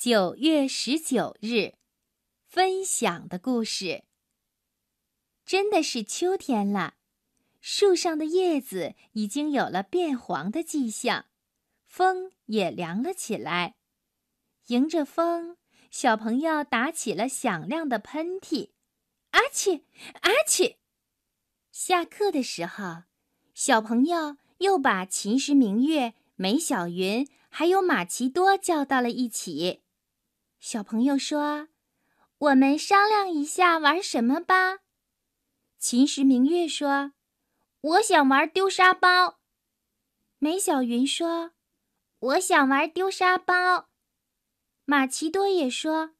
九月十九日，分享的故事。真的是秋天了，树上的叶子已经有了变黄的迹象，风也凉了起来。迎着风，小朋友打起了响亮的喷嚏，阿嚏，阿嚏。下课的时候，小朋友又把秦时明月、梅小云还有马奇多叫到了一起。小朋友说：“我们商量一下玩什么吧。”秦时明月说：“我想玩丢沙包。”梅小云说：“我想玩丢沙包。”马奇多也说：“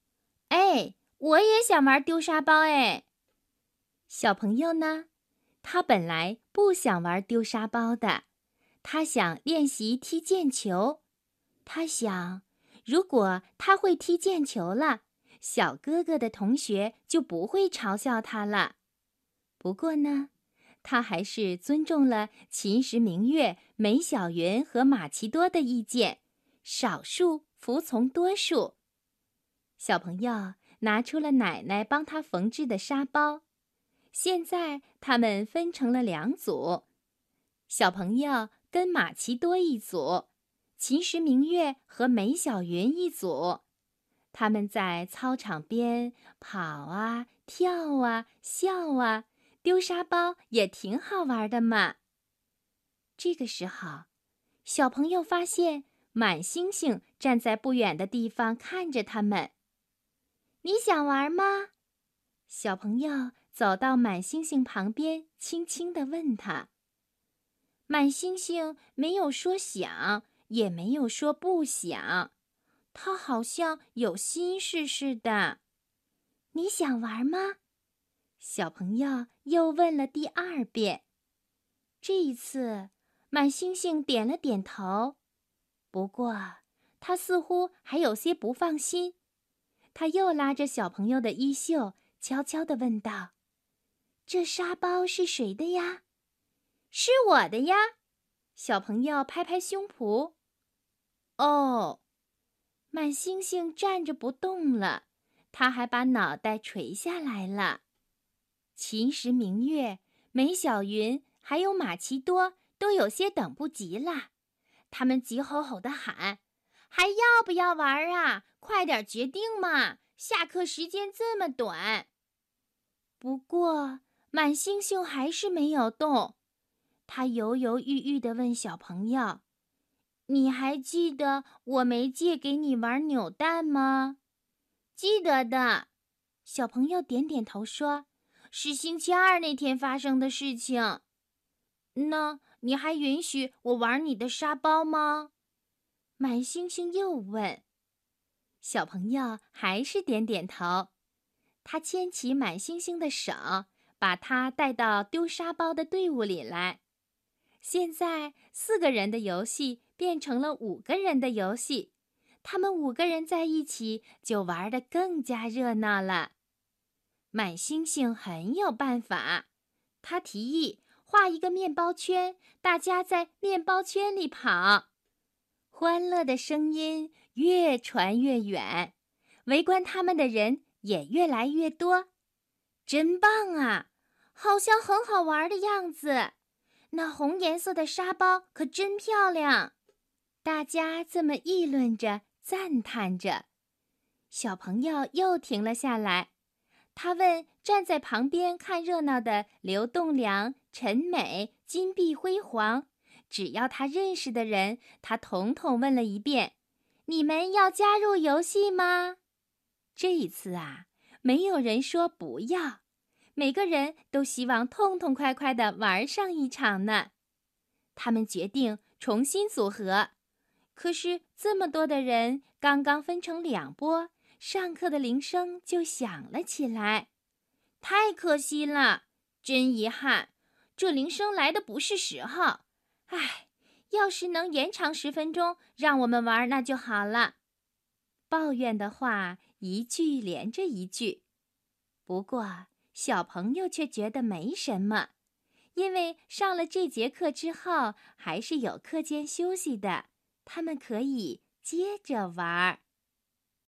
哎，我也想玩丢沙包。”哎，小朋友呢？他本来不想玩丢沙包的，他想练习踢毽球。他想，如果他会踢毽球了，小哥哥的同学就不会嘲笑他了。不过呢，他还是尊重了秦时明月、梅小云和马奇多的意见，少数。服从多数。小朋友拿出了奶奶帮他缝制的沙包，现在他们分成了两组，小朋友跟马奇多一组，秦时明月和梅小云一组。他们在操场边跑啊、跳啊、笑啊，丢沙包也挺好玩的嘛。这个时候，小朋友发现。满星星站在不远的地方看着他们。你想玩吗？小朋友走到满星星旁边，轻轻地问他。满星星没有说想，也没有说不想，他好像有心事似的。你想玩吗？小朋友又问了第二遍。这一次，满星星点了点头。不过，他似乎还有些不放心。他又拉着小朋友的衣袖，悄悄地问道：“这沙包是谁的呀？”“是我的呀！”小朋友拍拍胸脯。“哦。”满星星站着不动了，他还把脑袋垂下来了。秦时明月、梅小云还有马奇多都有些等不及了。他们急吼吼地喊：“还要不要玩啊？快点决定嘛！下课时间这么短。”不过，满星星还是没有动。他犹犹豫豫地问小朋友：“你还记得我没借给你玩扭蛋吗？”“记得的。”小朋友点点头说：“是星期二那天发生的事情。”那。你还允许我玩你的沙包吗？满星星又问。小朋友还是点点头。他牵起满星星的手，把他带到丢沙包的队伍里来。现在四个人的游戏变成了五个人的游戏，他们五个人在一起就玩得更加热闹了。满星星很有办法，他提议。画一个面包圈，大家在面包圈里跑，欢乐的声音越传越远，围观他们的人也越来越多。真棒啊！好像很好玩的样子。那红颜色的沙包可真漂亮。大家这么议论着，赞叹着。小朋友又停了下来，他问站在旁边看热闹的刘栋梁。陈美、金碧辉煌，只要他认识的人，他统统问了一遍：“你们要加入游戏吗？”这一次啊，没有人说不要，每个人都希望痛痛快快地玩上一场呢。他们决定重新组合，可是这么多的人刚刚分成两波，上课的铃声就响了起来，太可惜了，真遗憾。这铃声来的不是时候，唉，要是能延长十分钟，让我们玩那就好了。抱怨的话一句连着一句，不过小朋友却觉得没什么，因为上了这节课之后还是有课间休息的，他们可以接着玩儿。